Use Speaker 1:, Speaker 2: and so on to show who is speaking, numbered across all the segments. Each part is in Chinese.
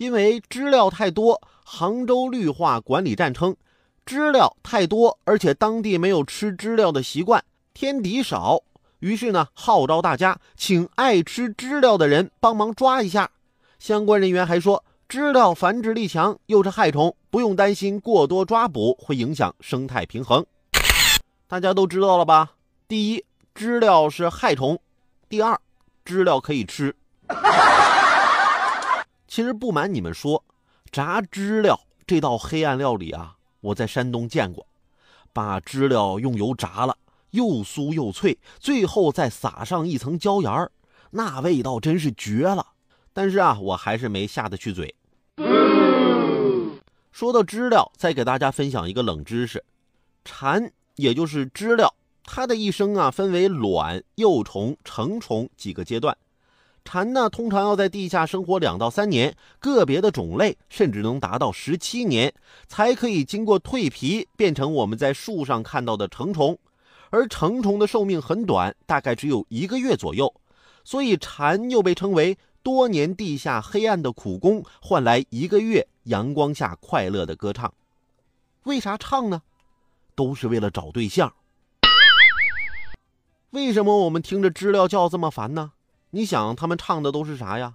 Speaker 1: 因为知了太多，杭州绿化管理站称，知了太多，而且当地没有吃知了的习惯，天敌少，于是呢，号召大家请爱吃知了的人帮忙抓一下。相关人员还说，知了繁殖力强，又是害虫，不用担心过多抓捕会影响生态平衡。大家都知道了吧？第一，知了是害虫；第二，知了可以吃。其实不瞒你们说，炸知了这道黑暗料理啊，我在山东见过。把知了用油炸了，又酥又脆，最后再撒上一层椒盐儿，那味道真是绝了。但是啊，我还是没下得去嘴。说到知了，再给大家分享一个冷知识：蝉，也就是知了，它的一生啊，分为卵、幼虫、成虫几个阶段。蝉呢，通常要在地下生活两到三年，个别的种类甚至能达到十七年，才可以经过蜕皮变成我们在树上看到的成虫。而成虫的寿命很短，大概只有一个月左右，所以蝉又被称为多年地下黑暗的苦工，换来一个月阳光下快乐的歌唱。为啥唱呢？都是为了找对象。为什么我们听着知了叫这么烦呢？你想他们唱的都是啥呀？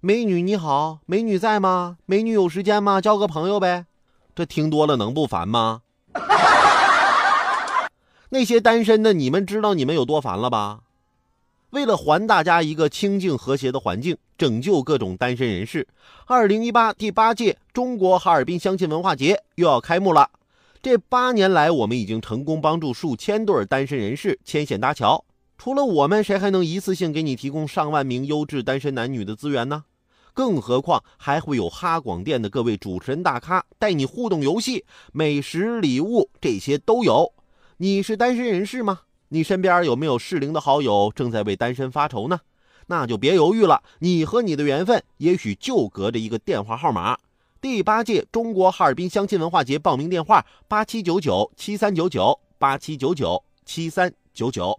Speaker 1: 美女你好，美女在吗？美女有时间吗？交个朋友呗。这听多了能不烦吗？那些单身的，你们知道你们有多烦了吧？为了还大家一个清静和谐的环境，拯救各种单身人士，二零一八第八届中国哈尔滨相亲文化节又要开幕了。这八年来，我们已经成功帮助数千对单身人士牵线搭桥。除了我们，谁还能一次性给你提供上万名优质单身男女的资源呢？更何况还会有哈广电的各位主持人大咖带你互动游戏、美食、礼物，这些都有。你是单身人士吗？你身边有没有适龄的好友正在为单身发愁呢？那就别犹豫了，你和你的缘分也许就隔着一个电话号码。第八届中国哈尔滨相亲文化节报名电话：八七九九七三九九八七九九七三九九。